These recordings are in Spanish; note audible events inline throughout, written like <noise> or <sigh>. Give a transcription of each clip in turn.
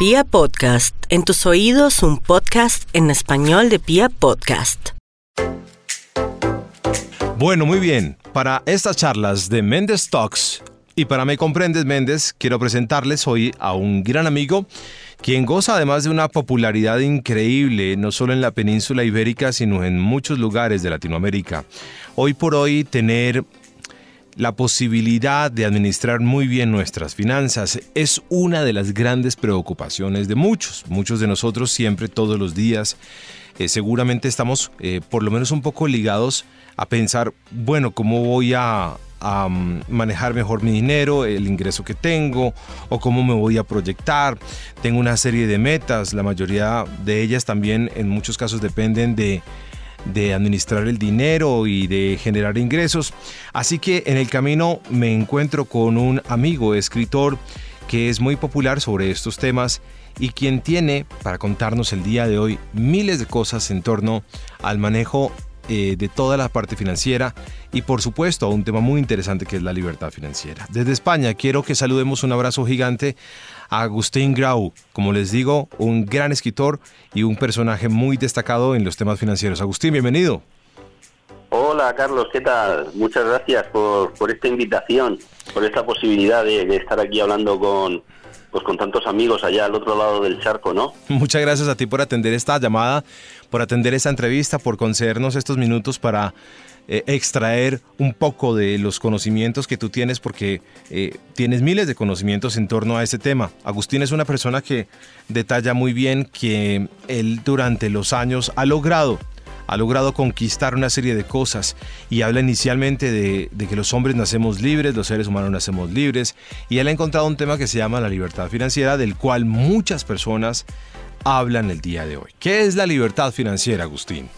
Pia Podcast, en tus oídos un podcast en español de Pia Podcast. Bueno, muy bien. Para estas charlas de Mendes Talks y para Me Comprendes Méndez, quiero presentarles hoy a un gran amigo quien goza además de una popularidad increíble, no solo en la península ibérica, sino en muchos lugares de Latinoamérica. Hoy por hoy tener la posibilidad de administrar muy bien nuestras finanzas es una de las grandes preocupaciones de muchos. Muchos de nosotros siempre, todos los días, eh, seguramente estamos eh, por lo menos un poco ligados a pensar, bueno, ¿cómo voy a, mm, manejar mejor mi dinero, el ingreso que tengo o cómo me voy a proyectar. Tengo una serie de metas, la mayoría de ellas también en muchos casos dependen de de administrar el dinero y de generar ingresos. Así que en el camino me encuentro con un amigo escritor que es muy popular sobre estos temas y quien tiene para contarnos el día de hoy miles de cosas en torno al manejo eh, de toda la parte financiera y por supuesto a un tema muy interesante que es la libertad financiera. Desde España quiero que saludemos un abrazo gigante Agustín Grau, como les digo, un gran escritor y un personaje muy destacado en los temas financieros. Agustín, bienvenido. Hola Carlos, ¿qué tal? Muchas gracias por, esta invitación, por esta posibilidad de estar aquí hablando con, pues con tantos amigos allá al otro lado del charco, ¿no? Muchas gracias a ti por atender esta llamada, por atender esta entrevista, por concedernos estos minutos para eh, extraer un poco de los conocimientos que tú tienes, porque eh, tienes miles de conocimientos en torno a este tema. Agustín es una persona que detalla muy bien que él durante los años ha logrado ha logrado conquistar una serie de cosas y habla inicialmente de, que los hombres nacemos libres, los seres humanos nacemos libres y él ha encontrado un tema que se llama la libertad financiera del cual muchas personas hablan el día de hoy. ¿Qué es la libertad financiera, Agustín?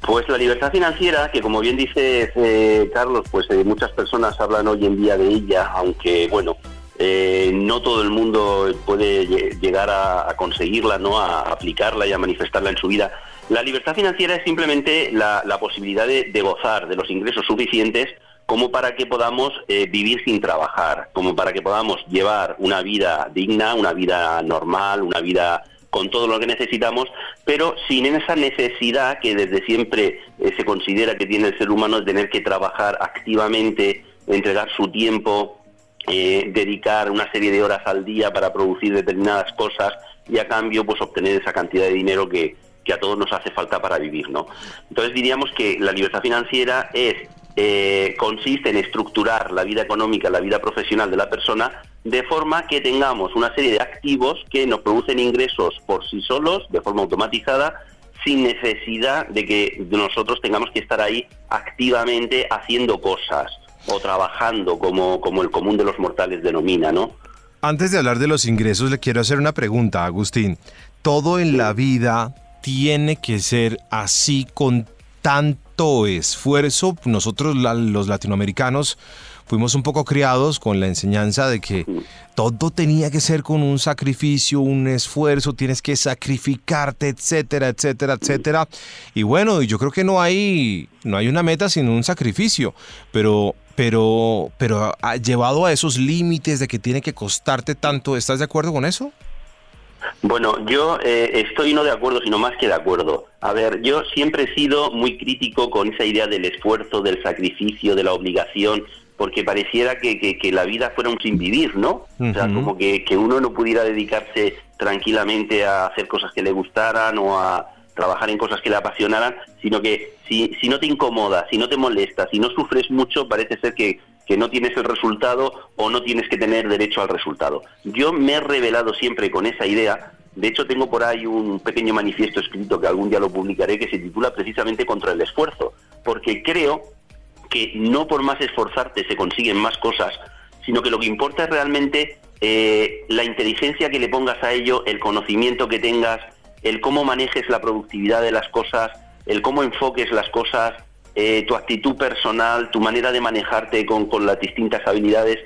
Pues la libertad financiera, que como bien dice eh, Carlos, pues eh, muchas personas hablan hoy en día de ella, aunque bueno, eh, no todo el mundo puede llegar a, conseguirla, no a aplicarla y a manifestarla en su vida. La libertad financiera es simplemente la, posibilidad de, gozar de los ingresos suficientes como para que podamos eh, vivir sin trabajar, como para que podamos llevar una vida digna, una vida normal, una vida con todo lo que necesitamos, pero sin esa necesidad que desde siempre eh, se considera que tiene el ser humano de tener que trabajar activamente, entregar su tiempo, eh, dedicar una serie de horas al día para producir determinadas cosas y a cambio pues obtener esa cantidad de dinero que, que a todos nos hace falta para vivir, ¿no? Entonces diríamos que la libertad financiera es eh, consiste en estructurar la vida económica, la vida profesional de la persona de forma que tengamos una serie de activos que nos producen ingresos por sí solos, de forma automatizada, sin necesidad de que nosotros tengamos que estar ahí activamente haciendo cosas o trabajando como, como el común de los mortales denomina, ¿no? Antes de hablar de los ingresos, le quiero hacer una pregunta, Agustín. ¿Todo en la vida tiene que ser así con tanto esfuerzo? Nosotros los latinoamericanos fuimos un poco criados con la enseñanza de que todo tenía que ser con un sacrificio, un esfuerzo, tienes que sacrificarte, etcétera, etcétera, etcétera. Y bueno, yo creo que no hay, no hay una meta sin un sacrificio, pero, pero, pero llevado a esos límites de que tiene que costarte tanto, ¿estás de acuerdo con eso? Bueno, yo eh, estoy no de acuerdo, sino más que de acuerdo. A ver, yo siempre he sido muy crítico con esa idea del esfuerzo, del sacrificio, de la obligación, porque pareciera que, que, la vida fuera un sin vivir, ¿no? O sea, como que, que uno no pudiera dedicarse tranquilamente a hacer cosas que le gustaran o a trabajar en cosas que le apasionaran, sino que si, si no te incomoda, si no te molesta, si no sufres mucho, parece ser que, que no tienes el resultado o no tienes que tener derecho al resultado. Yo me he revelado siempre con esa idea, de hecho tengo por ahí un pequeño manifiesto escrito que algún día lo publicaré que se titula precisamente contra el esfuerzo, porque creo que no por más esforzarte se consiguen más cosas, sino que lo que importa es realmente eh, la inteligencia que le pongas a ello, el conocimiento que tengas, el cómo manejes la productividad de las cosas, el cómo enfoques las cosas, eh, tu actitud personal, tu manera de manejarte con, las distintas habilidades.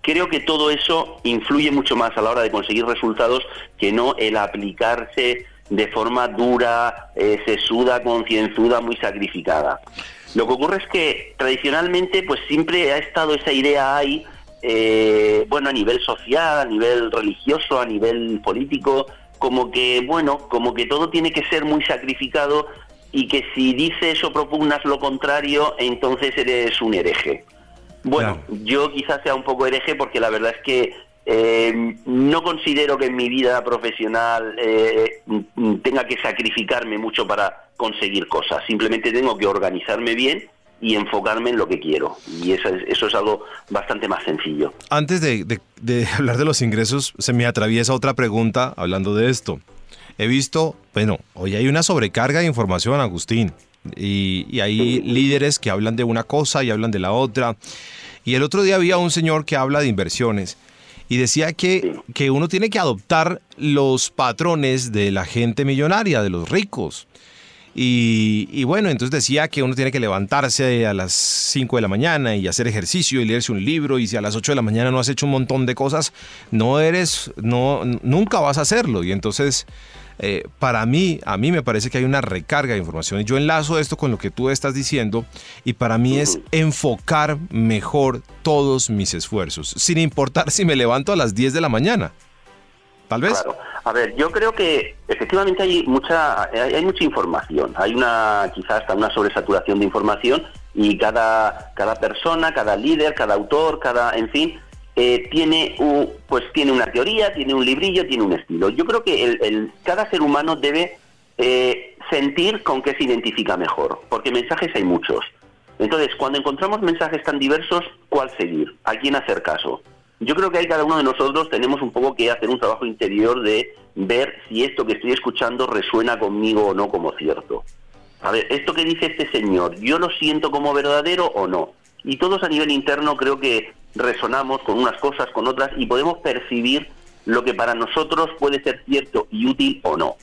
Creo que todo eso influye mucho más a la hora de conseguir resultados que no el aplicarse de forma dura, eh, sesuda, concienzuda, muy sacrificada. Lo que ocurre es que tradicionalmente pues siempre ha estado esa idea ahí eh, bueno, a nivel social, a nivel religioso, a nivel político, como que, bueno, como que todo tiene que ser muy sacrificado y que si dices o propugnas lo contrario, entonces eres un hereje. Bueno, yo quizás sea un poco hereje porque la verdad es que eh, no considero que en mi vida profesional eh, tenga que sacrificarme mucho para conseguir cosas. Simplemente tengo que organizarme bien y enfocarme en lo que quiero. Y eso es, eso es algo bastante más sencillo. Antes de, <laughs> hablar de los ingresos, se me atraviesa otra pregunta hablando de esto. He visto, bueno, hoy hay una sobrecarga de información, Agustín, y, y hay líderes que hablan de una cosa y hablan de la otra. Y el otro día había un señor que habla de inversiones y decía que, que uno tiene que adoptar los patrones de la gente millonaria, de los ricos. Y, bueno, entonces decía que uno tiene que levantarse a las 5 de la mañana y hacer ejercicio y leerse un libro y si a las 8 de la mañana no has hecho un montón de cosas, no eres, no, nunca vas a hacerlo. Y entonces, eh, para mí, a mí me parece que hay una recarga de información y yo enlazo esto con lo que tú estás diciendo y para mí es enfocar mejor todos mis esfuerzos, sin importar si me levanto a las 10 de la mañana. Tal vez. A ver, yo creo que efectivamente hay mucha hay, mucha información, hay una quizás hasta una sobresaturación de información y cada cada persona, cada líder, cada autor, cada en fin eh, tiene un, pues tiene una teoría, tiene un librillo, tiene un estilo. Yo creo que el, cada ser humano debe eh, sentir con qué se identifica mejor, porque mensajes hay muchos. Entonces, cuando encontramos mensajes tan diversos, ¿cuál seguir? ¿A quién hacer caso? Yo creo que ahí cada uno de nosotros tenemos un poco que hacer un trabajo interior de ver si esto que estoy escuchando resuena conmigo o no como cierto. A ver, esto que dice este señor, ¿yo lo siento como verdadero o no? Y todos a nivel interno creo que resonamos con unas cosas, con otras, y podemos percibir lo que para nosotros puede ser cierto y útil o no.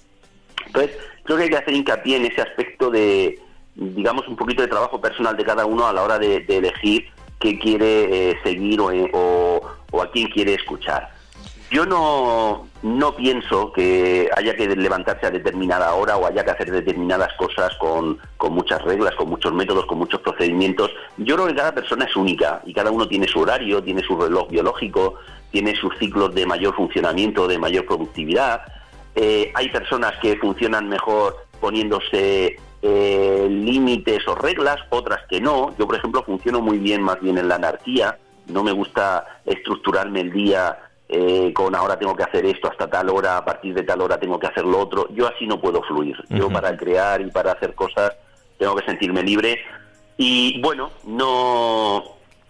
Entonces, creo que hay que hacer hincapié en ese aspecto de, digamos, un poquito de trabajo personal de cada uno a la hora de, elegir qué quiere eh, seguir o, o a quién quiere escuchar. Yo no, no pienso que haya que levantarse a determinada hora o haya que hacer determinadas cosas con, con, muchas reglas, con muchos métodos, con muchos procedimientos. Yo creo que cada persona es única y cada uno tiene su horario, tiene su reloj biológico, tiene sus ciclos de mayor funcionamiento, de mayor productividad. Eh, hay personas que funcionan mejor poniéndose eh, límites o reglas, otras que no. Yo, por ejemplo, funciono muy bien más bien en la anarquía no me gusta estructurarme el día eh, con ahora tengo que hacer esto hasta tal hora, a partir de tal hora tengo que hacer lo otro. Yo así no puedo fluir. Yo para crear y para hacer cosas tengo que sentirme libre. Y bueno, no,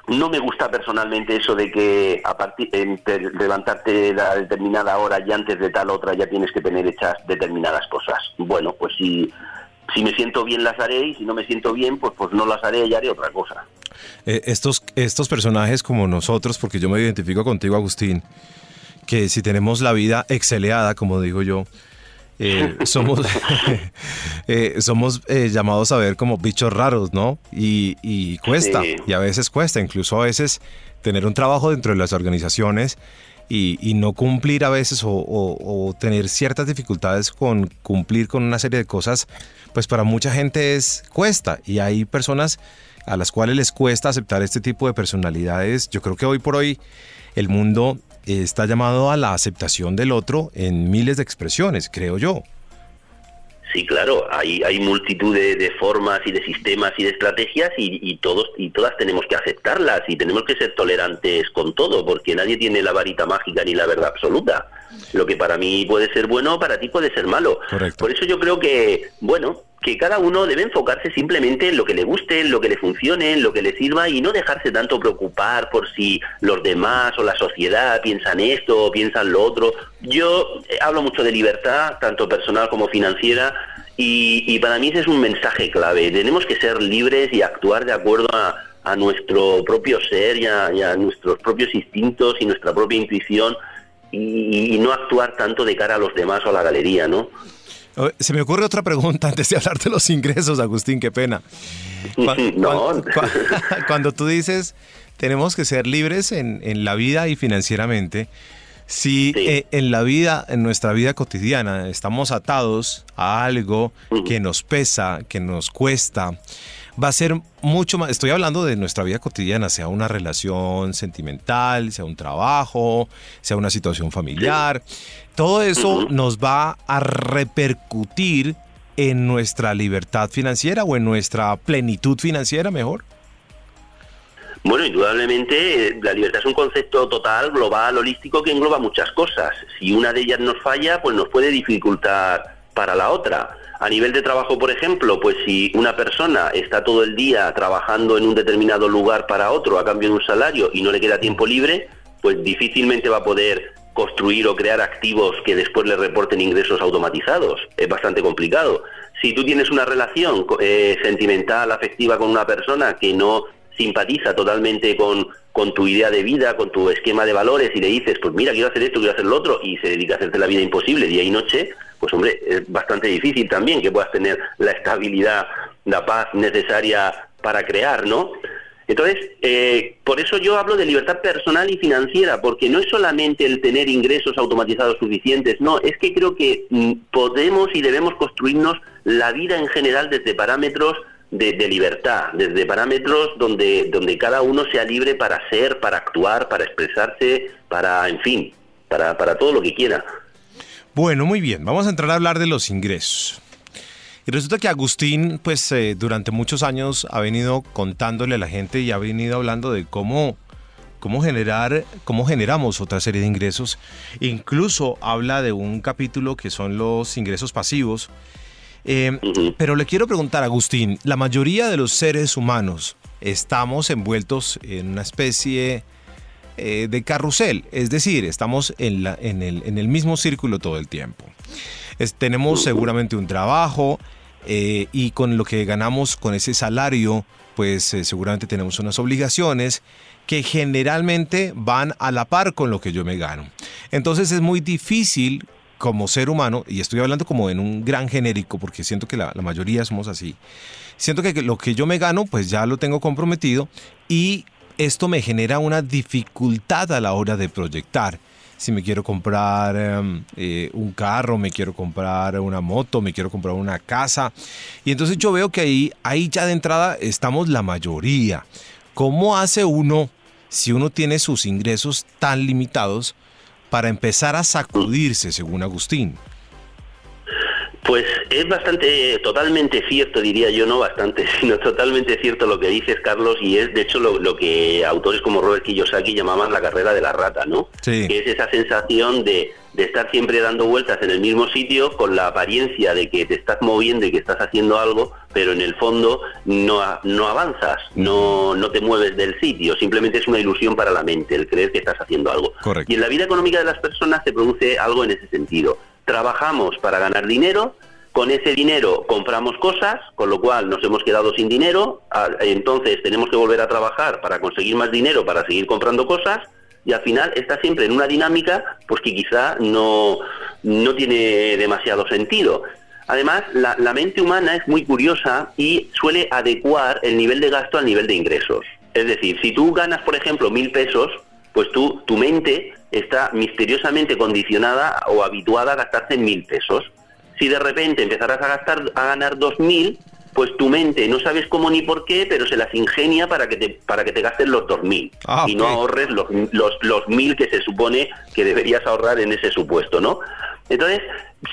no me gusta personalmente eso de que a partir de levantarte a determinada hora y antes de tal otra ya tienes que tener hechas determinadas cosas. Bueno, pues si, si me siento bien las haré y si no me siento bien, pues, pues no las haré y haré otra cosa. Eh, estos, estos personajes como nosotros, porque yo me identifico contigo, Agustín, que si tenemos la vida exceleada, como digo yo, eh, <laughs> <laughs> somos, eh, somos llamados a ver como bichos raros, ¿no? Y, cuesta, y a veces cuesta, incluso a veces tener un trabajo dentro de las organizaciones y, no cumplir a veces o, o, tener ciertas dificultades con cumplir con una serie de cosas, pues para mucha gente es cuesta y hay personas a las cuales les cuesta aceptar este tipo de personalidades. Yo creo que hoy por hoy el mundo está llamado a la aceptación del otro en miles de expresiones, creo yo. Sí, claro, hay, hay multitud de, formas y de sistemas y de estrategias y, todos y todas tenemos que aceptarlas y tenemos que ser tolerantes con todo, porque nadie tiene la varita mágica ni la verdad absoluta. Lo que para mí puede ser bueno, para ti puede ser malo. Por eso yo creo que, bueno, que cada uno debe enfocarse simplemente en lo que le guste, en lo que le funcione, en lo que le sirva y no dejarse tanto preocupar por si los demás o la sociedad piensan esto o piensan lo otro. Yo eh, hablo mucho de libertad, tanto personal como financiera, y, para mí ese es un mensaje clave. Tenemos que ser libres y actuar de acuerdo a, nuestro propio ser y a, nuestros propios instintos y nuestra propia intuición y, y no actuar tanto de cara a los demás o a la galería, ¿no? Se me ocurre otra pregunta antes de <laughs> hablar de los ingresos, Agustín, qué pena. <laughs> <laughs> Cuando, tú dices tenemos que ser libres en, la vida y financieramente, si eh, en la vida, en nuestra vida cotidiana, estamos atados a algo que nos pesa, que nos cuesta, va a ser mucho más, estoy hablando de nuestra vida cotidiana, sea una relación sentimental, sea un trabajo, sea una situación familiar, todo eso nos va a repercutir en nuestra libertad financiera o en nuestra plenitud financiera mejor. Bueno, indudablemente eh, la libertad es un concepto total, global, holístico que engloba muchas cosas. Si una de ellas nos falla, pues nos puede dificultar para la otra. A nivel de trabajo, por ejemplo, pues si una persona está todo el día trabajando en un determinado lugar para otro a cambio de un salario y no le queda tiempo libre, pues difícilmente va a poder construir o crear activos que después le reporten ingresos automatizados. Es bastante complicado. Si tú tienes una relación eh, sentimental, afectiva con una persona que no simpatiza totalmente con, con tu idea de vida, con tu esquema de valores y le dices, pues mira, quiero hacer esto, quiero hacer lo otro, y se dedica a hacerte la vida imposible día y noche, pues hombre, es bastante difícil también que puedas tener la estabilidad, la paz necesaria para crear, ¿no? Entonces, eh, por eso yo hablo de libertad personal y financiera, porque no es solamente el tener ingresos automatizados suficientes, no, es que creo que mm, podemos y debemos construirnos la vida en general desde parámetros de, libertad, desde parámetros donde, donde cada uno sea libre para ser, para actuar, para expresarse, para, en fin, para, para todo lo que quiera. Bueno, muy bien, vamos a entrar a hablar de los ingresos. Y resulta que Agustín, pues eh, durante muchos años ha venido contándole a la gente y ha venido hablando de cómo, cómo generar, cómo generamos otra serie de ingresos. Incluso habla de un capítulo que son los ingresos pasivos eh, pero le quiero preguntar, Agustín, la mayoría de los seres humanos estamos envueltos en una especie eh, de carrusel, es decir, estamos en, la, el, mismo círculo todo el tiempo. tenemos seguramente un trabajo eh, y con lo que ganamos con ese salario, pues seguramente tenemos unas obligaciones que generalmente van a la par con lo que yo me gano. Entonces es muy difícil como ser humano, y estoy hablando como en un gran genérico, porque siento que la, mayoría somos así, siento que lo que yo me gano, pues ya lo tengo comprometido y esto me genera una dificultad a la hora de proyectar. Si me quiero comprar em, eh, un carro, me quiero comprar una moto, me quiero comprar una casa. Y entonces yo veo que ahí, ahí ya de entrada estamos la mayoría. ¿Cómo hace uno si uno tiene sus ingresos tan limitados? para empezar a sacudirse, según Agustín? Pues es bastante, totalmente cierto, diría yo, no bastante, <laughs> sino totalmente cierto lo que dices, Carlos, y es de hecho lo, que autores como Robert Kiyosaki llamaban la carrera de la rata, ¿no? Sí. Que es esa sensación de, de estar siempre dando vueltas en el mismo sitio con la apariencia de que te estás moviendo y que estás haciendo algo, pero en el fondo no, no avanzas, no, no te mueves del sitio, simplemente es una ilusión para la mente el creer que estás haciendo algo. Correcto. Y en la vida económica de las personas se produce algo en ese sentido trabajamos para ganar dinero, con ese dinero compramos cosas, con lo cual nos hemos quedado sin dinero, entonces tenemos que volver a trabajar para conseguir más dinero, para seguir comprando cosas, y al final está siempre en una dinámica pues que quizá no, no tiene demasiado sentido. Además, la, la, mente humana es muy curiosa y suele adecuar el nivel de gasto al nivel de ingresos. Es decir, si tú ganas, por ejemplo, mil pesos, pues tú, tu mente está misteriosamente condicionada o habituada a gastarse mil pesos. Si de repente empezarás a gastar, a ganar dos mil, pues tu mente no sabes cómo ni por qué, pero se las ingenia para que te, para que te gastes los dos mil ah, y no ahorres los, los, los mil que se supone que deberías ahorrar en ese supuesto, ¿no? Entonces,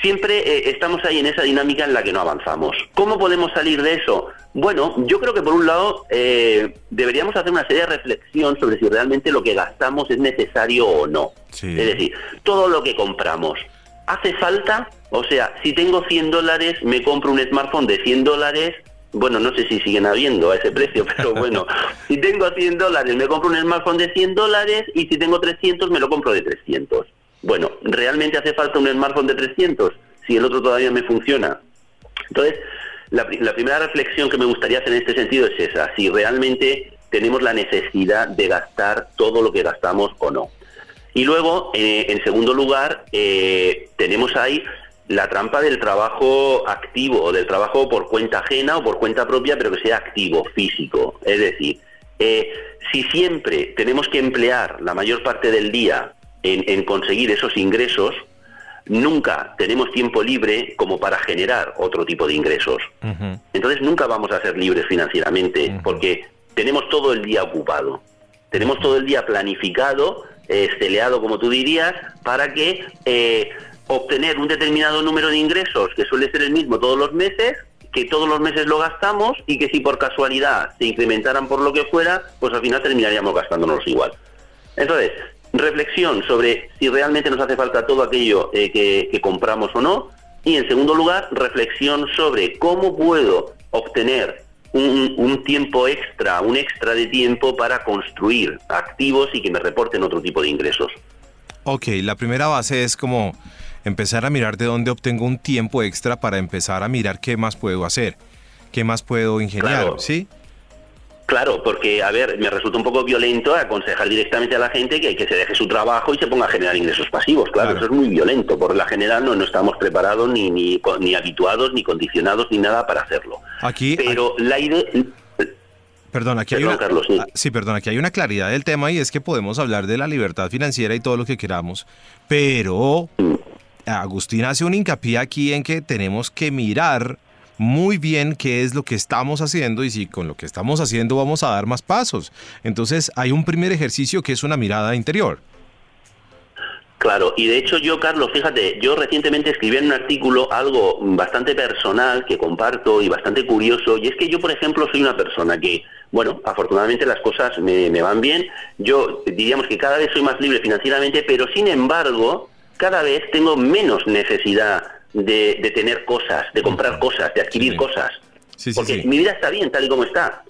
siempre eh, estamos ahí en esa dinámica en la que no avanzamos. ¿Cómo podemos salir de eso? Bueno, yo creo que por un lado eh, deberíamos hacer una seria reflexión sobre si realmente lo que gastamos es necesario o no. Es decir, todo lo que compramos, ¿hace falta? O sea, si tengo 100 dólares, me compro un smartphone de 100 dólares, bueno, no sé si siguen habiendo a ese precio, <laughs> pero bueno, si tengo 100 dólares, me compro un smartphone de 100 dólares y si tengo 300, me lo compro de 300. Bueno, ¿realmente hace falta un smartphone de 300 si el otro todavía me funciona? Entonces, la, primera reflexión que me gustaría hacer en este sentido es esa, si realmente tenemos la necesidad de gastar todo lo que gastamos o no. Y luego, eh, en segundo lugar, eh, tenemos ahí la trampa del trabajo activo, del trabajo por cuenta ajena o por cuenta propia, pero que sea activo, físico. Es decir, eh, si siempre tenemos que emplear la mayor parte del día en, conseguir esos ingresos, nunca tenemos tiempo libre como para generar otro tipo de ingresos. Entonces nunca vamos a ser libres financieramente porque tenemos todo el día ocupado. Tenemos todo el día planificado, esteleado como tú dirías, para que eh, obtener un determinado número de ingresos, que suele ser el mismo todos los meses, que todos los meses lo gastamos y que si por casualidad se incrementaran por lo que fuera, pues al final terminaríamos gastándonos igual. Entonces, reflexión sobre si realmente nos hace falta todo aquello eh, que, compramos o no. Y en segundo lugar, reflexión sobre cómo puedo obtener un, un, tiempo extra, un extra de tiempo para construir activos y que me reporten otro tipo de ingresos. Ok, la primera base es como empezar a mirar de dónde obtengo un tiempo extra para empezar a mirar qué más puedo hacer, qué más puedo ingeniar, ¿sí? Claro, porque, a ver, me resulta un poco violento aconsejar directamente a la gente que, que se deje su trabajo y se ponga a generar ingresos pasivos. Claro, eso es muy violento. Por la general no, no estamos preparados ni, ni, ni habituados, ni condicionados, ni nada para hacerlo. Aquí, Pero la idea... Perdón, aquí hay una, ah, sí. perdón, aquí hay una claridad del tema y es que podemos hablar de la libertad financiera y todo lo que queramos, pero mm. Agustín hace un hincapié aquí en que tenemos que mirar muy bien qué es lo que estamos haciendo y si con lo que estamos haciendo vamos a dar más pasos. Entonces hay un primer ejercicio que es una mirada interior. Claro, y de hecho yo, Carlos, fíjate, yo recientemente escribí en un artículo algo bastante personal que comparto y bastante curioso, y es que yo, por ejemplo, soy una persona que, bueno, afortunadamente las cosas me, me van bien, yo diríamos que cada vez soy más libre financieramente, pero sin embargo, cada vez tengo menos necesidad de, tener cosas, de comprar cosas, de adquirir cosas. porque mi vida está bien tal y como está.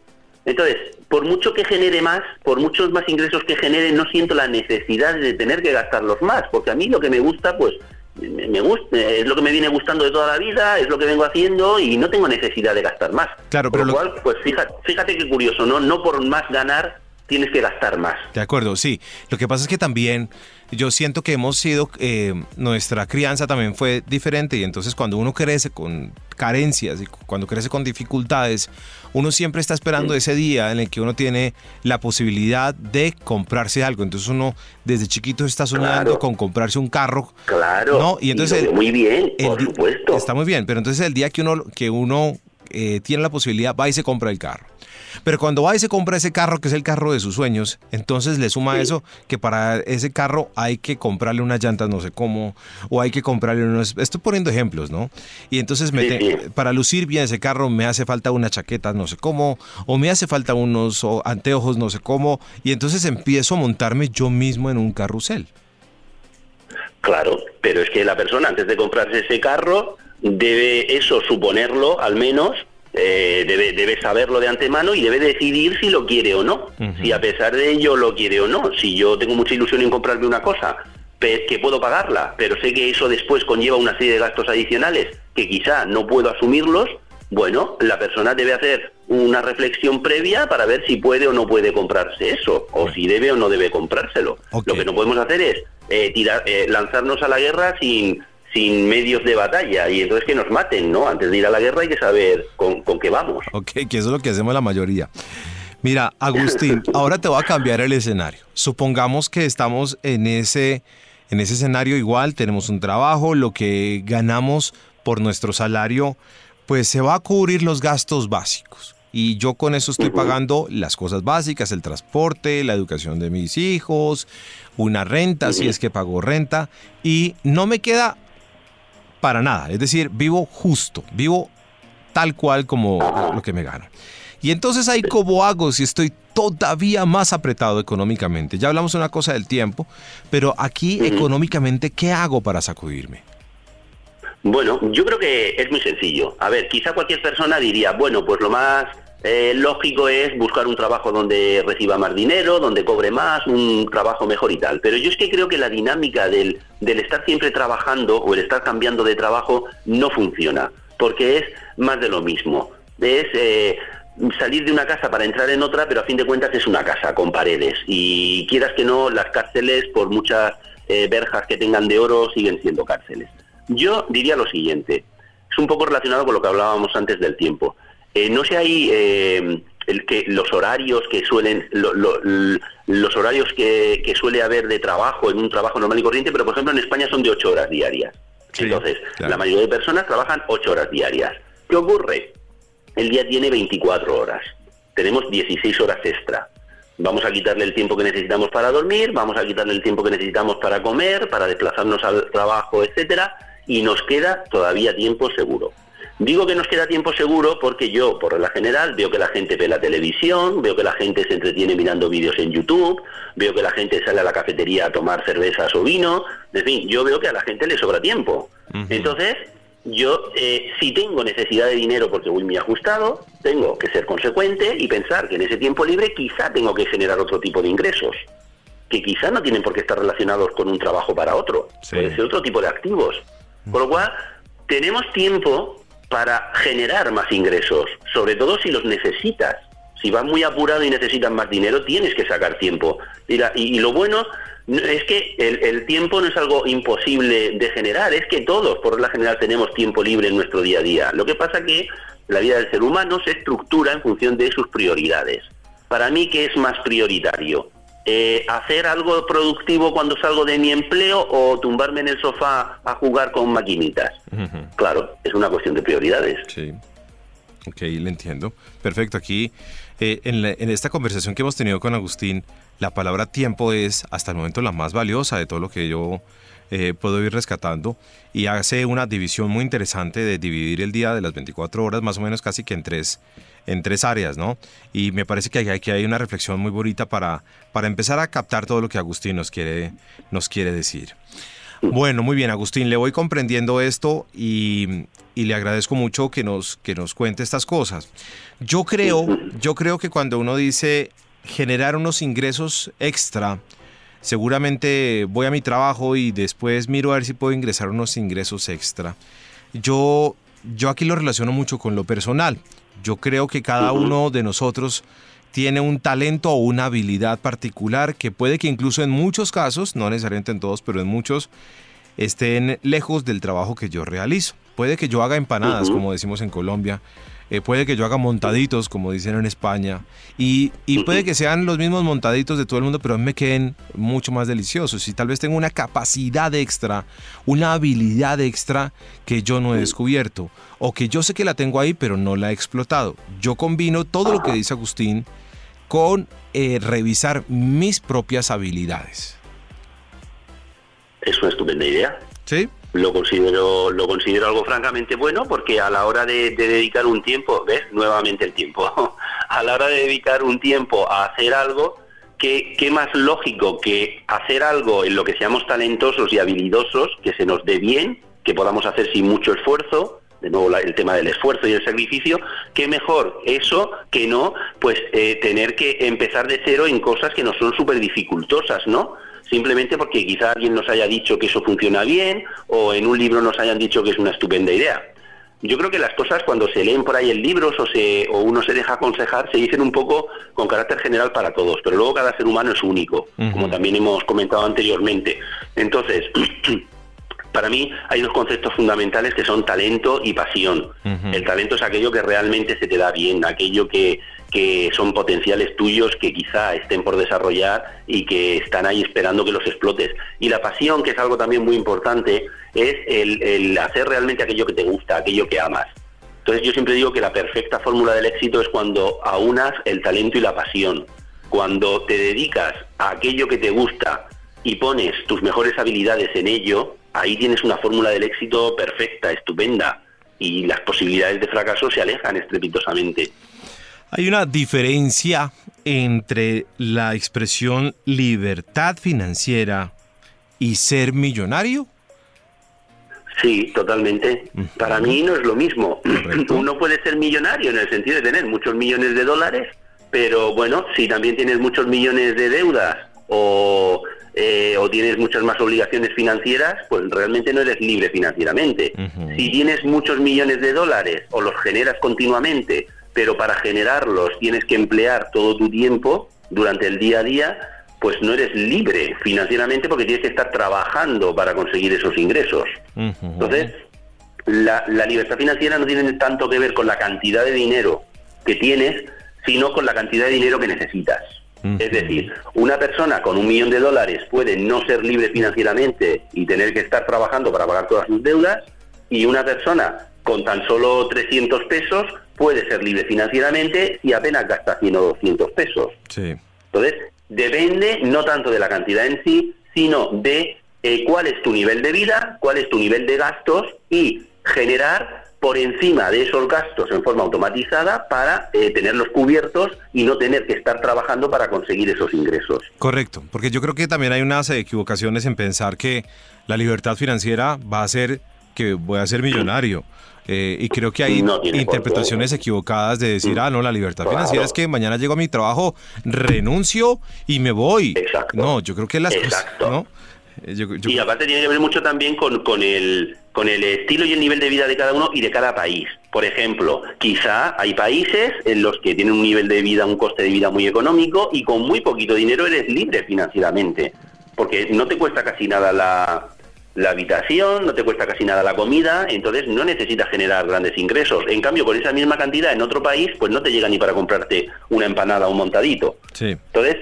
Entonces, por mucho que genere más, por muchos más ingresos que genere, no siento la necesidad de tener que gastarlos más, porque a mí lo que me gusta, pues, me, gusta, es lo que me viene gustando de toda la vida, es lo que vengo haciendo y no tengo necesidad de gastar más. Claro, pero lo cual, pues fíjate, fíjate qué curioso, ¿no? No por más ganar tienes que gastar más. De acuerdo, sí. Lo que pasa es que también yo siento que hemos sido, eh, nuestra crianza también fue diferente y entonces cuando uno crece con carencias y cuando crece con dificultades, uno siempre está esperando ese día en el que uno tiene la posibilidad de comprarse algo. Entonces uno desde chiquito está soñando con comprarse un carro. Claro. ¿no? Y entonces... muy bien, por supuesto. Está muy bien, pero entonces el día que uno, que uno eh, tiene la posibilidad, va y se compra el carro. Pero cuando va y se compra ese carro, que es el carro de sus sueños, entonces le suma eso que para ese carro hay que comprarle unas llantas no sé cómo, o hay que comprarle unos... Estoy poniendo ejemplos, ¿no? Y entonces para lucir bien ese carro me hace falta una chaqueta no sé cómo, o me hace falta unos anteojos no sé cómo, y entonces empiezo a montarme yo mismo en un carrusel. Claro, pero es que la persona antes de comprarse ese carro debe eso suponerlo al menos, eh, debe, debe saberlo de antemano y debe decidir si lo quiere o no, si a pesar de ello lo quiere o no. Si yo tengo mucha ilusión en comprarme una cosa, que puedo pagarla, pero sé que eso después conlleva una serie de gastos adicionales que quizá no puedo asumirlos, bueno, la persona debe hacer una reflexión previa para ver si puede o no puede comprarse eso, o si debe o no debe comprárselo. Lo que no podemos hacer es eh, tirar, eh, lanzarnos a la guerra sin sin medios de batalla y entonces que nos maten, ¿no? Antes de ir a la guerra hay que saber con, qué vamos. Ok, que eso es lo que hacemos la mayoría. Mira, Agustín, <laughs> ahora te voy a cambiar el escenario. Supongamos que estamos en ese, en ese escenario igual, tenemos un trabajo, lo que ganamos por nuestro salario, pues se va a cubrir los gastos básicos. Y yo con eso estoy pagando las cosas básicas, el transporte, la educación de mis hijos, una renta, si es que pago renta, y no me queda para nada. Es decir, vivo justo, vivo tal cual como lo que me gano. Y entonces ahí como hago si estoy todavía más apretado económicamente. Ya hablamos una cosa del tiempo, pero aquí económicamente, ¿qué hago para sacudirme? Bueno, yo creo que es muy sencillo. A ver, quizá cualquier persona diría, bueno, pues lo más eh, lógico es buscar un trabajo donde reciba más dinero, donde cobre más, un trabajo mejor y tal. Pero yo es que creo que la dinámica del, estar siempre trabajando o el estar cambiando de trabajo no funciona, porque es más de lo mismo. Es eh, salir de una casa para entrar en otra, pero a fin de cuentas es una casa con paredes. Y quieras que no, las cárceles, por muchas eh, verjas que tengan de oro, siguen siendo cárceles. Yo diría lo siguiente, es un poco relacionado con lo que hablábamos antes del tiempo. Eh, no sé ahí eh, el que los horarios que suelen los horarios que, suele haber de trabajo en un trabajo normal y corriente, pero por ejemplo en España son de ocho horas diarias. Entonces, la mayoría de personas trabajan 8 horas diarias. ¿Qué ocurre? El día tiene 24 horas. Tenemos 16 horas extra. Vamos a quitarle el tiempo que necesitamos para dormir, vamos a quitarle el tiempo que necesitamos para comer, para desplazarnos al trabajo, etcétera, y nos queda todavía tiempo seguro. Digo que nos queda tiempo seguro porque yo, por la general, veo que la gente ve la televisión, veo que la gente se entretiene mirando vídeos en YouTube, veo que la gente sale a la cafetería a tomar cervezas o vino, en fin, yo veo que a la gente le sobra tiempo. Entonces, yo, eh, si tengo necesidad de dinero porque voy muy ajustado, tengo que ser consecuente y pensar que en ese tiempo libre quizá tengo que generar otro tipo de ingresos, que quizá no tienen por qué estar relacionados con un trabajo para otro, puede ser otro tipo de activos. Por lo cual, tenemos tiempo para generar más ingresos, sobre todo si los necesitas. Si vas muy apurado y necesitas más dinero, tienes que sacar tiempo. y, lo bueno es que el, tiempo no es algo imposible de generar, es que todos, por la general, tenemos tiempo libre en nuestro día a día. Lo que pasa que la vida del ser humano se estructura en función de sus prioridades. Para mí, ¿qué es más prioritario? Eh, hacer algo productivo cuando salgo de mi empleo o tumbarme en el sofá a jugar con maquinitas. Claro, es una cuestión de prioridades. Sí. Ok, le entiendo. Perfecto. Aquí, eh, en, esta conversación que hemos tenido con Agustín, la palabra tiempo es hasta el momento la más valiosa de todo lo que yo eh, puedo ir rescatando y hace una división muy interesante de dividir el día de las 24 horas más o menos casi que en tres en tres áreas, ¿no? Y me parece que aquí hay una reflexión muy bonita para, para empezar a captar todo lo que Agustín nos quiere, nos quiere decir. Bueno, muy bien, Agustín, le voy comprendiendo esto y, y, le agradezco mucho que nos, que nos cuente estas cosas. Yo creo, yo creo que cuando uno dice generar unos ingresos extra, seguramente voy a mi trabajo y después miro a ver si puedo ingresar unos ingresos extra. Yo, yo aquí lo relaciono mucho con lo personal. Yo creo que cada uno de nosotros tiene un talento o una habilidad particular que puede que incluso en muchos casos, no necesariamente en todos, pero en muchos, estén lejos del trabajo que yo realizo. Puede que yo haga empanadas, como decimos en Colombia, eh, puede que yo haga montaditos, como dicen en España, y, puede que sean los mismos montaditos de todo el mundo, pero me queden mucho más deliciosos. Y tal vez tengo una capacidad extra, una habilidad extra que yo no he descubierto, o que yo sé que la tengo ahí, pero no la he explotado. Yo combino todo lo que dice Agustín con eh, revisar mis propias habilidades. Es una estupenda idea. Sí lo considero lo considero algo francamente bueno porque a la hora de, dedicar un tiempo ves nuevamente el tiempo <laughs> a la hora de dedicar un tiempo a hacer algo ¿qué, qué más lógico que hacer algo en lo que seamos talentosos y habilidosos que se nos dé bien que podamos hacer sin mucho esfuerzo de nuevo el tema del esfuerzo y el sacrificio, qué mejor eso que no, pues eh, tener que empezar de cero en cosas que no son súper dificultosas, ¿no? Simplemente porque quizá alguien nos haya dicho que eso funciona bien o en un libro nos hayan dicho que es una estupenda idea. Yo creo que las cosas cuando se leen por ahí en libros o, se, o uno se deja aconsejar se dicen un poco con carácter general para todos, pero luego cada ser humano es único, como también hemos comentado anteriormente. Entonces, <clears throat> para mí hay dos conceptos fundamentales que son talento y pasión. El talento es aquello que realmente se te da bien, aquello que, que son potenciales tuyos que quizá estén por desarrollar y que están ahí esperando que los explotes. Y la pasión, que es algo también muy importante, es el, hacer realmente aquello que te gusta, aquello que amas. Entonces yo siempre digo que la perfecta fórmula del éxito es cuando aunas el talento y la pasión. Cuando te dedicas a aquello que te gusta y pones tus mejores habilidades en ello, ahí tienes una fórmula del éxito perfecta, estupenda, y las posibilidades de fracaso se alejan estrepitosamente. Hay una diferencia entre la expresión libertad financiera y ser millonario. Sí, totalmente. Para mí no es lo mismo. Uno puede ser millonario en el sentido de tener muchos millones de dólares, pero bueno, si también tienes muchos millones de deudas o, eh, o tienes muchas más obligaciones financieras, pues realmente no eres libre financieramente. Si tienes muchos millones de dólares o los generas continuamente pero para generarlos tienes que emplear todo tu tiempo durante el día a día, pues no eres libre financieramente porque tienes que estar trabajando para conseguir esos ingresos. Entonces, la, libertad financiera no tiene tanto que ver con la cantidad de dinero que tienes, sino con la cantidad de dinero que necesitas. Es decir, una persona con un millón de dólares puede no ser libre financieramente y tener que estar trabajando para pagar todas sus deudas, y una persona con tan solo 300 pesos puede ser libre financieramente y apenas gasta 100 o 200 pesos. Entonces, depende no tanto de la cantidad en sí, sino de eh, cuál es tu nivel de vida, cuál es tu nivel de gastos y generar por encima de esos gastos en forma automatizada para eh, tenerlos cubiertos y no tener que estar trabajando para conseguir esos ingresos. Correcto, porque yo creo que también hay unas equivocaciones en pensar que la libertad financiera va a ser que voy a ser millonario. Eh, y creo que hay interpretaciones equivocadas de decir, ah, no, la libertad financiera es que mañana llego a mi trabajo, renuncio y me voy. Exacto. No, yo creo que las cosas, ¿no? Eh, y aparte tiene que ver mucho también con, con, el, con el estilo y el nivel de vida de cada uno y de cada país. Por ejemplo, quizá hay países en los que tienen un nivel de vida, un coste de vida muy económico y con muy poquito dinero eres libre financieramente, porque no te cuesta casi nada la, la habitación, no te cuesta casi nada la comida, entonces no necesitas generar grandes ingresos. En cambio, con esa misma cantidad en otro país, pues no te llega ni para comprarte una empanada o un montadito. Sí. Entonces,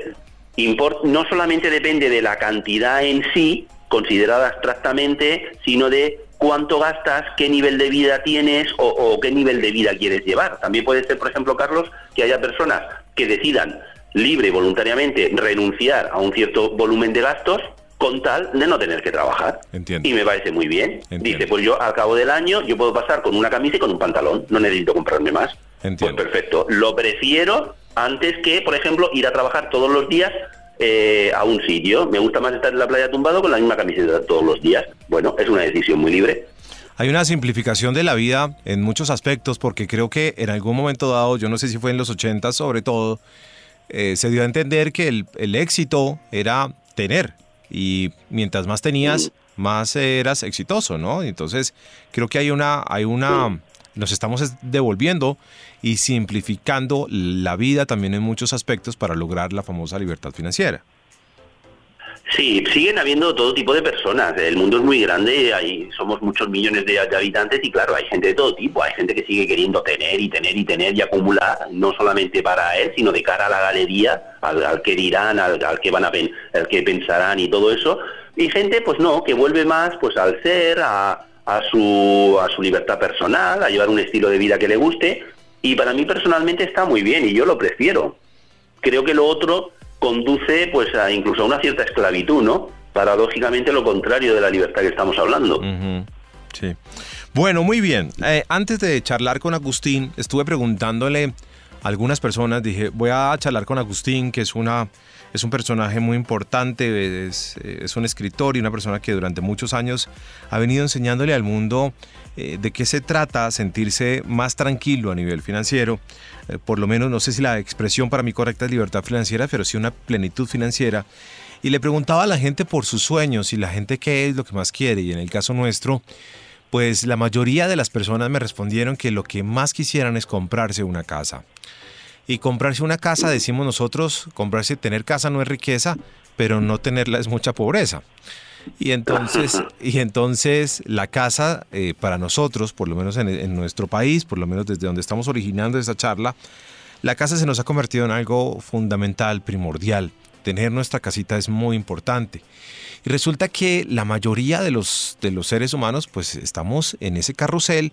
no solamente depende de la cantidad en sí, considerada abstractamente, sino de cuánto gastas, qué nivel de vida tienes o, qué nivel de vida quieres llevar. También puede ser, por ejemplo, Carlos, que haya personas que decidan libre y voluntariamente renunciar a un cierto volumen de gastos con tal de no tener que trabajar. Entiendo. Y me parece muy bien. Dice, pues yo al cabo del año yo puedo pasar con una camisa y con un pantalón, no necesito comprarme más. Entiendo. Pues perfecto. Lo prefiero antes que, por ejemplo, ir a trabajar todos los días eh, a un sitio. Me gusta más estar en la playa tumbado con la misma camiseta todos los días. Bueno, es una decisión muy libre. Hay una simplificación de la vida en muchos aspectos porque creo que en algún momento dado, yo no sé si fue en los 80 sobre todo, eh, se dio a entender que el, el éxito era tener, y mientras más tenías, más eras exitoso, ¿no? Entonces, creo que hay una, hay una, nos estamos devolviendo y simplificando la vida también en muchos aspectos para lograr la famosa libertad financiera. Sí, siguen habiendo todo tipo de personas. El mundo es muy grande, hay, somos muchos millones de, habitantes y claro, hay gente de todo tipo. Hay gente que sigue queriendo tener y tener y tener y acumular, no solamente para él, sino de cara a la galería, al, que dirán, al, que van a al que pensarán y todo eso. Y gente, pues no, que vuelve más pues al ser, a, a, su, a su libertad personal, a llevar un estilo de vida que le guste. Y para mí personalmente está muy bien y yo lo prefiero. Creo que lo otro conduce pues a incluso a una cierta esclavitud, ¿no? Paradójicamente lo contrario de la libertad que estamos hablando. Sí. Bueno, muy bien. Eh, antes de charlar con Agustín, estuve preguntándole a algunas personas, dije, voy a charlar con Agustín, que es una es un personaje muy importante, es, es, un escritor y una persona que durante muchos años ha venido enseñándole al mundo eh, de qué se trata sentirse más tranquilo a nivel financiero. Eh, por lo menos, no sé si la expresión para mí correcta es libertad financiera, pero sí una plenitud financiera. Y le preguntaba a la gente por sus sueños y la gente qué es lo que más quiere. Y en el caso nuestro, pues la mayoría de las personas me respondieron que lo que más quisieran es comprarse una casa. Y comprarse una casa, decimos nosotros, comprarse, tener casa no es riqueza, pero no tenerla es mucha pobreza. Y entonces, <laughs> y entonces la casa eh, para nosotros, por lo menos en, nuestro país, por lo menos desde donde estamos originando esta charla, la casa se nos ha convertido en algo fundamental, primordial. Tener nuestra casita es muy importante. Y resulta que la mayoría de los, de los seres humanos, pues estamos en ese carrusel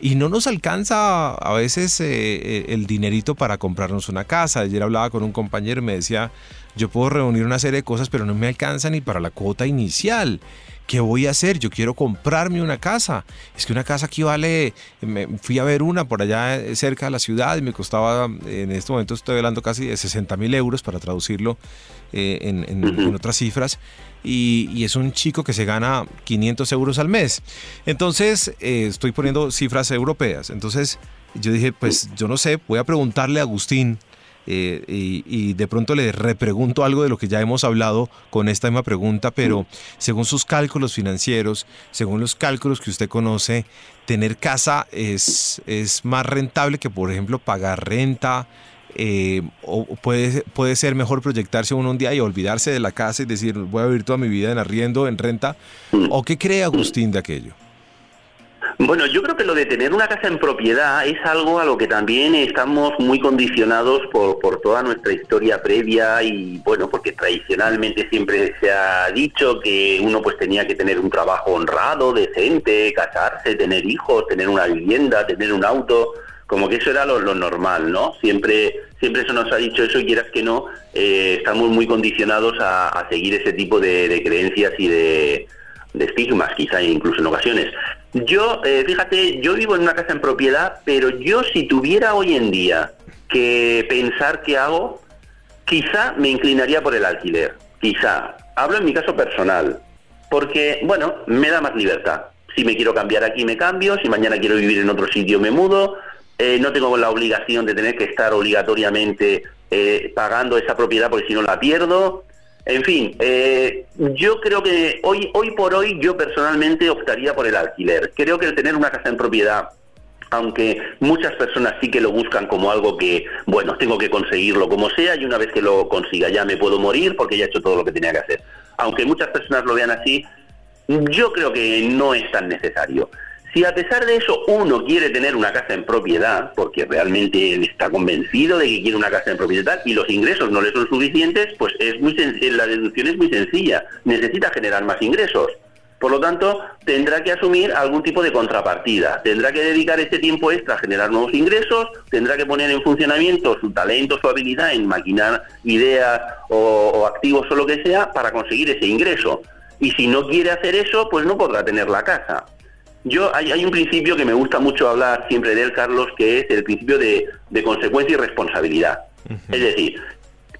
y no nos alcanza a veces eh, eh, el dinerito para comprarnos una casa. Ayer hablaba con un compañero y me decía, yo puedo reunir una serie de cosas, pero no me alcanza ni para la cuota inicial. ¿Qué voy a hacer? Yo quiero comprarme una casa. Es que una casa aquí vale, me fui a ver una por allá eh, cerca de la ciudad y me costaba, en este momento estoy hablando casi de 60 mil euros para traducirlo en, otras cifras. Y, es un chico que se gana 500 euros al mes. Entonces, eh, estoy poniendo cifras europeas. Entonces, yo dije, pues yo no sé, voy a preguntarle a Agustín eh, y, de pronto le repregunto algo de lo que ya hemos hablado con esta misma pregunta, pero según sus cálculos financieros, según los cálculos que usted conoce, tener casa es, es más rentable que, por ejemplo, pagar renta, eh, o puede, puede ser mejor proyectarse uno un día y olvidarse de la casa y decir voy a vivir toda mi vida en arriendo, en renta, mm. o qué cree Agustín de aquello? Bueno, yo creo que lo de tener una casa en propiedad es algo a lo que también estamos muy condicionados por, por toda nuestra historia previa y bueno, porque tradicionalmente siempre se ha dicho que uno pues tenía que tener un trabajo honrado, decente, casarse, tener hijos, tener una vivienda, tener un auto, como que eso era lo, normal, ¿no? Siempre, siempre eso nos ha dicho eso y quieras que no, eh, estamos muy condicionados a, seguir ese tipo de, creencias y de, de estigmas, quizá incluso en ocasiones. Yo, eh, fíjate, yo vivo en una casa en propiedad, pero yo si tuviera hoy en día que pensar qué hago, quizá me inclinaría por el alquiler. Quizá. Hablo en mi caso personal. Porque, bueno, me da más libertad. Si me quiero cambiar aquí, me cambio. Si mañana quiero vivir en otro sitio, me mudo. Eh, no tengo la obligación de tener que estar obligatoriamente eh, pagando esa propiedad porque si no la pierdo. En fin, eh, yo creo que hoy, hoy por hoy yo personalmente optaría por el alquiler. Creo que el tener una casa en propiedad aunque muchas personas sí que lo buscan como algo que, bueno, tengo que conseguirlo como sea y una vez que lo consiga ya me puedo morir porque ya he hecho todo lo que tenía que hacer. Aunque muchas personas lo vean así, yo creo que no es tan necesario. Si a pesar de eso uno quiere tener una casa en propiedad, porque realmente está convencido de que quiere una casa en propiedad y los ingresos no le son suficientes, pues es muy la deducción es muy sencilla. Necesita generar más ingresos. Por lo tanto, tendrá que asumir algún tipo de contrapartida. Tendrá que dedicar este tiempo extra a generar nuevos ingresos, tendrá que poner en funcionamiento su talento, su habilidad en maquinar ideas o activos o lo que sea para conseguir ese ingreso. Y si no quiere hacer eso, pues no podrá tener la casa. Yo hay, un principio que me gusta mucho hablar siempre de él, Carlos, que es el principio de, consecuencia y responsabilidad. Es decir,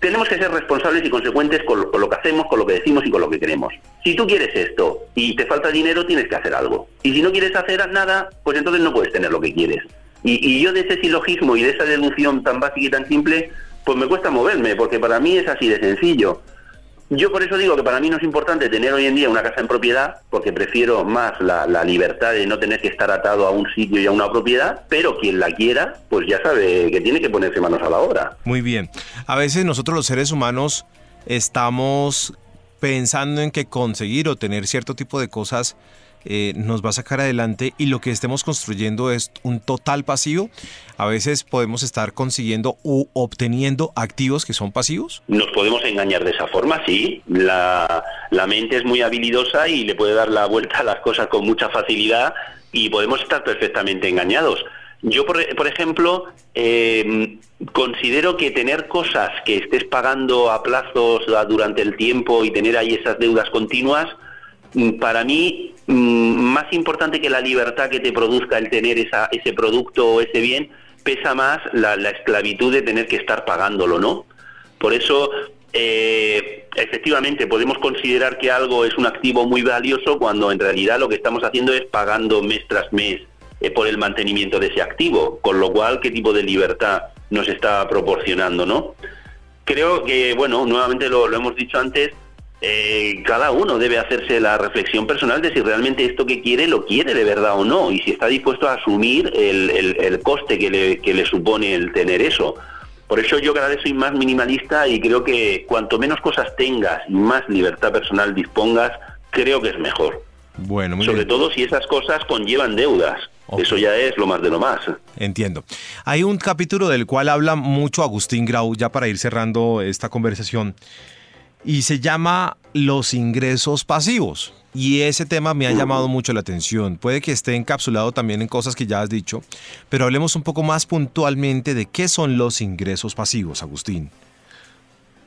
tenemos que ser responsables y consecuentes con lo, que hacemos, con lo que decimos y con lo que queremos. Si tú quieres esto y te falta dinero, tienes que hacer algo. Y si no quieres hacer nada, pues entonces no puedes tener lo que quieres. Y, y yo de ese silogismo y de esa deducción tan básica y tan simple, pues me cuesta moverme, porque para mí es así de sencillo. Yo por eso digo que para mí no es importante tener hoy en día una casa en propiedad, porque prefiero más la, libertad de no tener que estar atado a un sitio y a una propiedad, pero quien la quiera, pues ya sabe que tiene que ponerse manos a la obra. Muy bien. A veces nosotros los seres humanos estamos pensando en que conseguir o tener cierto tipo de cosas eh, nos va a sacar adelante y lo que estemos construyendo es un total pasivo. A veces podemos estar consiguiendo u obteniendo activos que son pasivos. Nos podemos engañar de esa forma, sí. La, la mente es muy habilidosa y le puede dar la vuelta a las cosas con mucha facilidad y podemos estar perfectamente engañados. Yo, por, por ejemplo, em, considero que tener cosas que estés pagando a plazos durante el tiempo y tener ahí esas deudas continuas, Mm, para mí, más importante que la libertad que te produzca el tener esa, ese producto o ese bien, pesa más la, esclavitud de tener que estar pagándolo, ¿no? Por eso, eh, efectivamente, podemos considerar que algo es un activo muy valioso cuando en realidad lo que estamos haciendo es pagando mes tras mes eh, por el mantenimiento de ese activo, con lo cual, ¿qué tipo de libertad nos está proporcionando, no? Creo que, bueno, nuevamente lo hemos dicho antes, eh, cada uno debe hacerse la reflexión personal de si realmente esto que quiere lo quiere de verdad o no y si está dispuesto a asumir el, coste que le, que le supone el tener eso. Por eso yo cada vez soy más minimalista y creo que cuanto menos cosas tengas y más libertad personal dispongas, creo que es mejor. Bueno, Sobre todo si esas cosas conllevan deudas. Eso ya es lo más de lo más. Entiendo. Hay un capítulo del cual habla mucho Agustín Grau, ya para ir cerrando esta conversación, y se llama los ingresos pasivos. Y ese tema me ha llamado mucho la atención. Puede que esté encapsulado también en cosas que ya has dicho, pero hablemos un poco más puntualmente de qué son los ingresos pasivos, Agustín.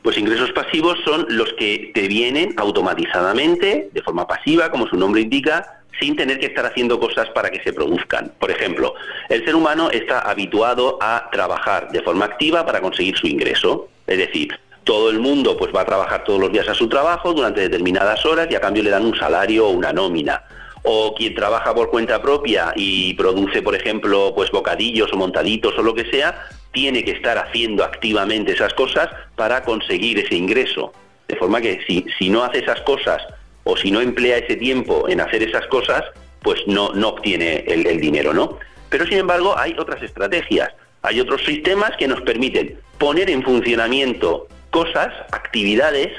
Pues ingresos pasivos son los que te vienen automatizadamente, de forma pasiva, como su nombre indica, sin tener que estar haciendo cosas para que se produzcan. Por ejemplo, el ser humano está habituado a trabajar de forma activa para conseguir su ingreso. Es decir, todo el mundo pues va a trabajar todos los días a su trabajo durante determinadas horas y a cambio le dan un salario o una nómina. O quien trabaja por cuenta propia y produce, por ejemplo, pues bocadillos o montaditos o lo que sea, tiene que estar haciendo activamente esas cosas para conseguir ese ingreso. De forma que si, si no hace esas cosas o si no emplea ese tiempo en hacer esas cosas, pues no, no obtiene el, el dinero, ¿no? Pero sin embargo hay otras estrategias, hay otros sistemas que nos permiten poner en funcionamiento cosas, actividades,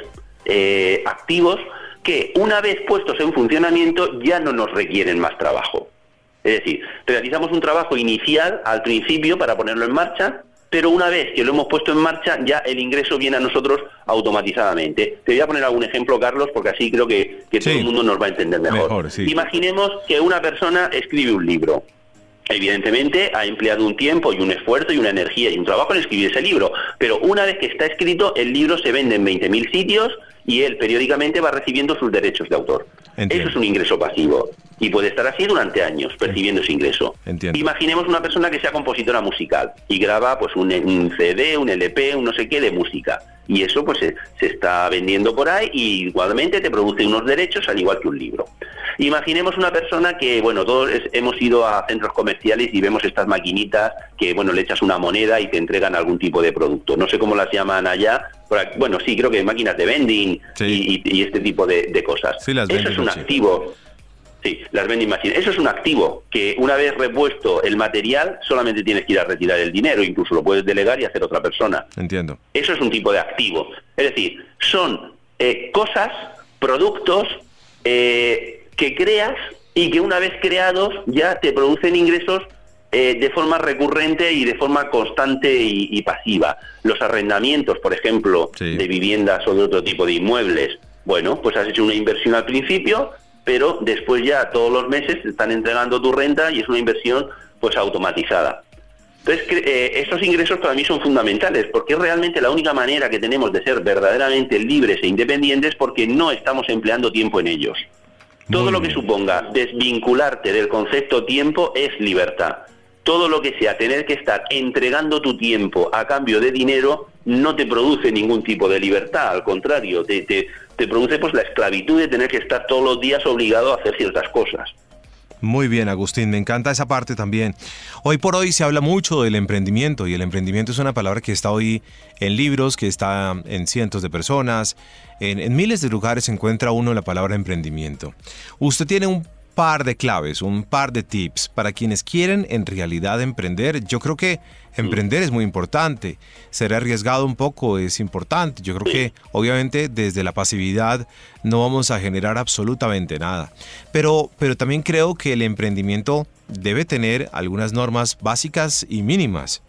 eh, activos que una vez puestos en funcionamiento ya no nos requieren más trabajo. Es decir, realizamos un trabajo inicial al principio para ponerlo en marcha, pero una vez que lo hemos puesto en marcha, ya el ingreso viene a nosotros automatizadamente. Te voy a poner algún ejemplo, Carlos, porque así creo que, todo el mundo nos va a entender mejor. Imaginemos que una persona escribe un libro. Evidentemente ha empleado un tiempo y un esfuerzo y una energía y un trabajo en escribir ese libro, pero una vez que está escrito, el libro se vende en 20.000 sitios y él periódicamente va recibiendo sus derechos de autor. Eso es un ingreso pasivo y puede estar así durante años percibiendo ese ingreso. Imaginemos una persona que sea compositora musical y graba pues un, un, CD, un LP, un no sé qué de música y eso pues se, está vendiendo por ahí y igualmente te produce unos derechos al igual que un libro. Imaginemos una persona que, bueno, todos hemos ido a centros comerciales y vemos estas maquinitas que, bueno, le echas una moneda y te entregan algún tipo de producto. No sé cómo las llaman allá. Bueno, sí, creo que máquinas de vending y, este tipo de, cosas. Eso es un activo. Sí, las vending machines. Eso es un activo que una vez repuesto el material solamente tienes que ir a retirar el dinero, incluso lo puedes delegar y hacer otra persona. Entiendo. Eso es un tipo de activo. Es decir, son eh, cosas, productos eh, que creas y que una vez creados ya te producen ingresos eh, de forma recurrente y de forma constante y, pasiva. Los arrendamientos, por ejemplo, de viviendas o de otro tipo de inmuebles. Bueno, pues has hecho una inversión al principio, pero después ya todos los meses te están entregando tu renta y es una inversión pues automatizada. Entonces, eh, estos ingresos para mí son fundamentales, porque es realmente la única manera que tenemos de ser verdaderamente libres e independientes porque no estamos empleando tiempo en ellos. Todo lo que suponga desvincularte del concepto tiempo es libertad. Todo lo que sea tener que estar entregando tu tiempo a cambio de dinero no te produce ningún tipo de libertad, al contrario, te, te, te produce pues la esclavitud de tener que estar todos los días obligado a hacer ciertas cosas. Muy bien, Agustín, me encanta esa parte también. Hoy por hoy se habla mucho del emprendimiento y el emprendimiento es una palabra que está hoy en libros, que está en cientos de personas, en, en miles de lugares se encuentra uno la palabra emprendimiento. Usted tiene un par de claves, un par de tips para quienes quieren en realidad emprender. Yo creo que emprender es muy importante. Ser arriesgado un poco es importante. Yo creo que obviamente desde la pasividad no vamos a generar absolutamente nada. Pero, pero también creo que el emprendimiento debe tener algunas normas básicas y mínimas.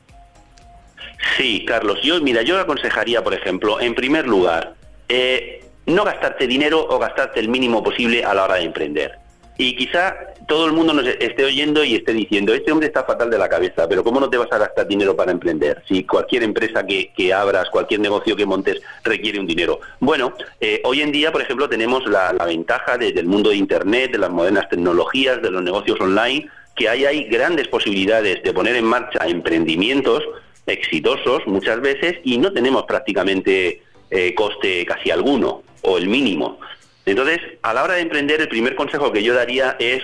Sí, Carlos. Yo, mira, yo aconsejaría, por ejemplo, en primer lugar, eh, no gastarte dinero o gastarte el mínimo posible a la hora de emprender. Y quizá todo el mundo nos esté oyendo y esté diciendo, este hombre está fatal de la cabeza, pero ¿cómo no te vas a gastar dinero para emprender? Si cualquier empresa que, abras, cualquier negocio que montes requiere un dinero. Bueno, eh, hoy en día, por ejemplo, tenemos la, ventaja del mundo de Internet, de las modernas tecnologías, de los negocios online, que hay, hay grandes posibilidades de poner en marcha emprendimientos exitosos muchas veces y no tenemos prácticamente eh, coste casi alguno o el mínimo. Entonces, a la hora de emprender, el primer consejo que yo daría es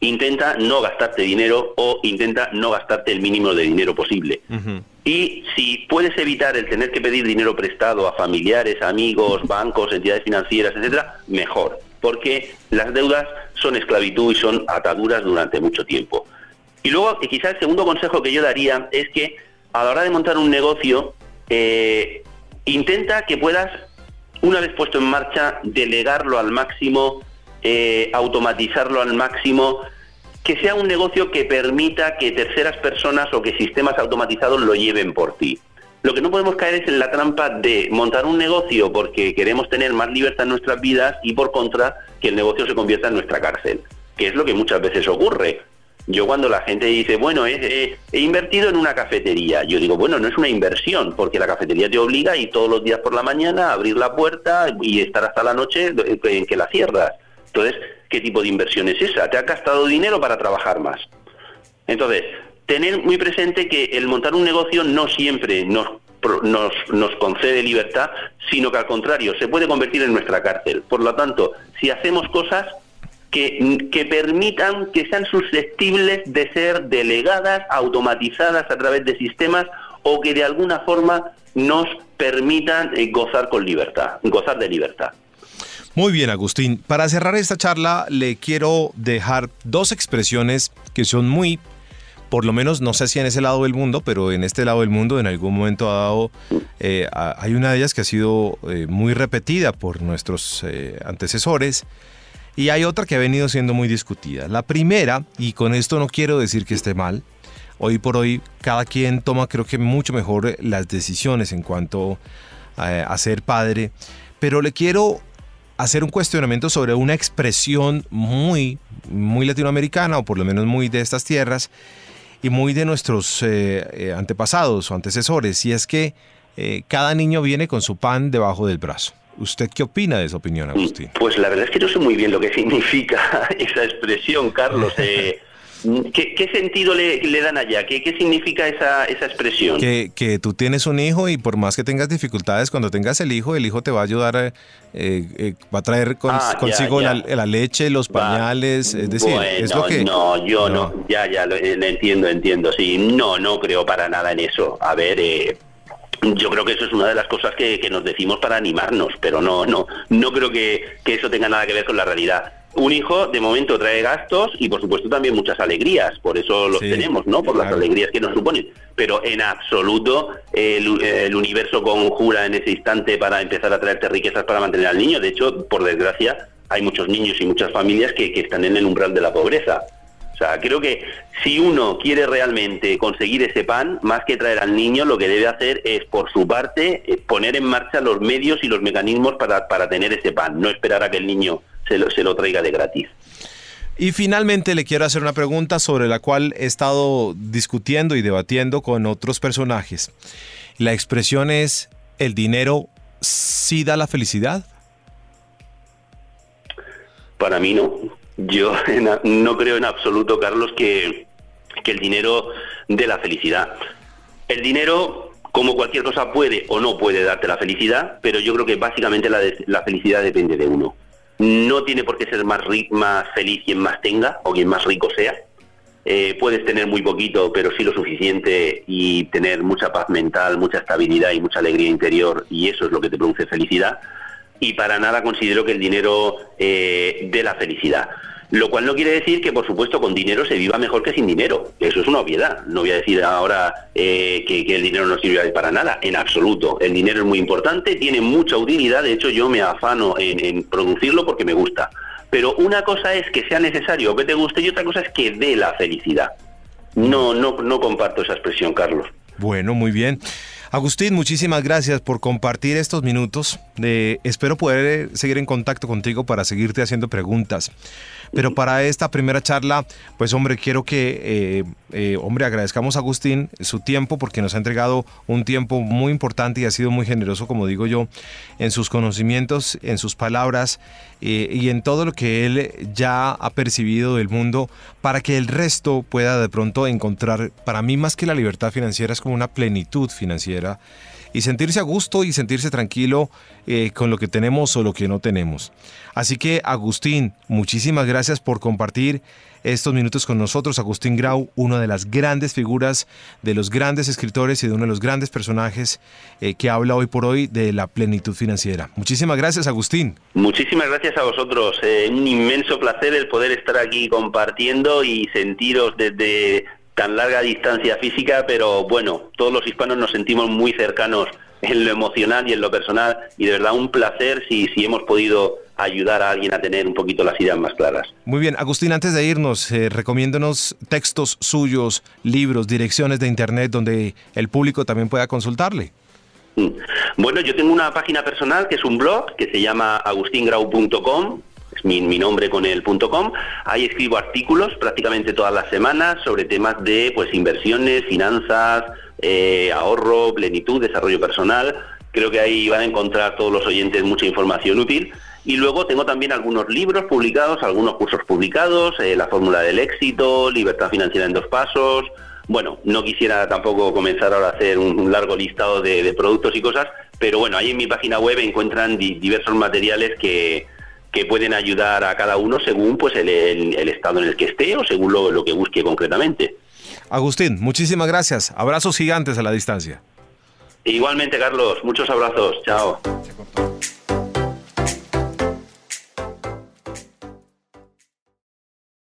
intenta no gastarte dinero o intenta no gastarte el mínimo de dinero posible. Y si puedes evitar el tener que pedir dinero prestado a familiares, amigos, <laughs> bancos, entidades financieras, etcétera, mejor, porque las deudas son esclavitud y son ataduras durante mucho tiempo. Y luego, quizás el segundo consejo que yo daría es que a la hora de montar un negocio, eh, intenta que puedas una vez puesto en marcha, delegarlo al máximo, eh, automatizarlo al máximo, que sea un negocio que permita que terceras personas o que sistemas automatizados lo lleven por ti. Lo que no podemos caer es en la trampa de montar un negocio porque queremos tener más libertad en nuestras vidas y por contra que el negocio se convierta en nuestra cárcel, que es lo que muchas veces ocurre. Yo cuando la gente dice, bueno, he, invertido en una cafetería, yo digo, bueno, no es una inversión, porque la cafetería te obliga y todos los días por la mañana a abrir la puerta y estar hasta la noche en que la cierras. Entonces, ¿qué tipo de inversión es esa? Te ha gastado dinero para trabajar más. Entonces, tener muy presente que el montar un negocio no siempre nos, nos, nos concede libertad, sino que al contrario, se puede convertir en nuestra cárcel. Por lo tanto, si hacemos cosas que, permitan que sean susceptibles de ser delegadas, automatizadas a través de sistemas o que de alguna forma nos permitan eh, gozar con libertad, gozar de libertad. Muy bien, Agustín. Para cerrar esta charla, le quiero dejar dos expresiones que son muy, por lo menos no sé si en ese lado del mundo, pero en este lado del mundo en algún momento ha dado, eh, hay una de ellas que ha sido eh, muy repetida por nuestros antecesores y hay otra que ha venido siendo muy discutida. La primera, y con esto no quiero decir que esté mal, hoy por hoy cada quien toma creo que mucho mejor las decisiones en cuanto eh, a ser padre, pero le quiero hacer un cuestionamiento sobre una expresión muy, muy latinoamericana, o por lo menos muy de estas tierras, y muy de nuestros eh, eh, antepasados o antecesores, y es que cada niño viene con su pan debajo del brazo. ¿Usted qué opina de esa opinión, Agustín? Pues la verdad es que no sé muy bien lo que <laughs> significa esa expresión, Carlos. <laughs> ¿Qué, sentido le, dan allá? ¿Qué, qué significa esa, esa expresión? Que, que, tú tienes un hijo y por más que tengas dificultades, cuando tengas el hijo, el hijo te va a ayudar, eh, eh, va a traer ah, consigo La, leche, los pañales, es decir, es lo que... No, yo no, ya, ya, lo, entiendo, entiendo, sí, no, no creo para nada en eso. A ver, eh, yo creo que eso es una de las cosas que, que, nos decimos para animarnos, pero no, no, no creo que, que eso tenga nada que ver con la realidad un hijo de momento trae gastos y por supuesto también muchas alegrías, por eso los tenemos, ¿no? Por las alegrías que nos suponen. Pero en absoluto el, universo conjura en ese instante para empezar a traerte riquezas para mantener al niño. De hecho, por desgracia, hay muchos niños y muchas familias que, que están en el umbral de la pobreza. Sea, creo que si uno quiere realmente conseguir ese pan, más que traer al niño, lo que debe hacer es, por su parte, eh, poner en marcha los medios y los mecanismos para, para tener ese pan, no esperar a que el niño se lo, traiga de gratis. Y finalmente le quiero hacer una pregunta sobre la cual he estado discutiendo y debatiendo con otros personajes. La expresión es, ¿el dinero sí da la felicidad? Para mí no. Yo <laughs> no creo en absoluto, Carlos, que, el dinero dé la felicidad. El dinero, como cualquier cosa, puede o no puede darte la felicidad, pero yo creo que básicamente la felicidad depende de uno. No tiene por qué ser más, más feliz quien más tenga o quien más rico sea. Eh, puedes tener muy poquito, pero sí lo suficiente y tener mucha paz mental, mucha estabilidad y mucha alegría interior y eso es lo que te produce felicidad. Y para nada considero que el dinero eh, dé la felicidad. Lo cual no quiere decir que, por supuesto, con dinero se viva mejor que sin dinero. Eso es una obviedad. No voy a decir ahora eh, que, el dinero no sirve para nada, en absoluto. El dinero es muy importante, tiene mucha utilidad. De hecho, yo me afano en, producirlo porque me gusta. Pero una cosa es que sea necesario que te guste y otra cosa es que dé la felicidad. No, no, no comparto esa expresión, Carlos. Bueno, muy bien. Agustín, muchísimas gracias por compartir estos minutos. Eh, espero poder seguir en contacto contigo para seguirte haciendo preguntas. Pero para esta primera charla, pues hombre, quiero que, eh, eh, hombre, agradezcamos a Agustín su tiempo porque nos ha entregado un tiempo muy importante y ha sido muy generoso, como digo yo, en sus conocimientos, en sus palabras y en todo lo que él ya ha percibido del mundo para que el resto pueda de pronto encontrar, para mí más que la libertad financiera es como una plenitud financiera y sentirse a gusto y sentirse tranquilo eh, con lo que tenemos o lo que no tenemos. Así que Agustín, muchísimas gracias por compartir estos minutos con nosotros. Agustín Grau, una de las grandes figuras, de los grandes escritores y de uno de los grandes personajes eh, que habla hoy por hoy de la plenitud financiera. Muchísimas gracias, Agustín. Muchísimas gracias a vosotros. Eh, un inmenso placer el poder estar aquí compartiendo y sentiros desde tan larga distancia física, pero bueno, todos los hispanos nos sentimos muy cercanos en lo emocional y en lo personal y de verdad un placer si, si hemos podido ayudar a alguien a tener un poquito las ideas más claras. Muy bien, Agustín, antes de irnos, eh, recomiéndonos textos suyos, libros, direcciones de internet donde el público también pueda consultarle. Mm. Bueno, yo tengo una página personal que es un blog que se llama agustingrau.com es mi, nombre con el .com. Ahí escribo artículos prácticamente todas las semanas sobre temas de pues inversiones, finanzas, eh, ahorro, plenitud, desarrollo personal. Creo que ahí van a encontrar todos los oyentes mucha información útil. Y luego tengo también algunos libros publicados, algunos cursos publicados, eh, La fórmula del éxito, Libertad financiera en dos pasos. Bueno, no quisiera tampoco comenzar ahora a hacer un, largo listado de, productos y cosas, pero bueno, ahí en mi página web encuentran diversos materiales que, que pueden ayudar a cada uno según pues el, estado en el que esté o según lo, lo que busque concretamente. Agustín, muchísimas gracias. Abrazos gigantes a la distancia. Igualmente, Carlos. Muchos abrazos. Chao.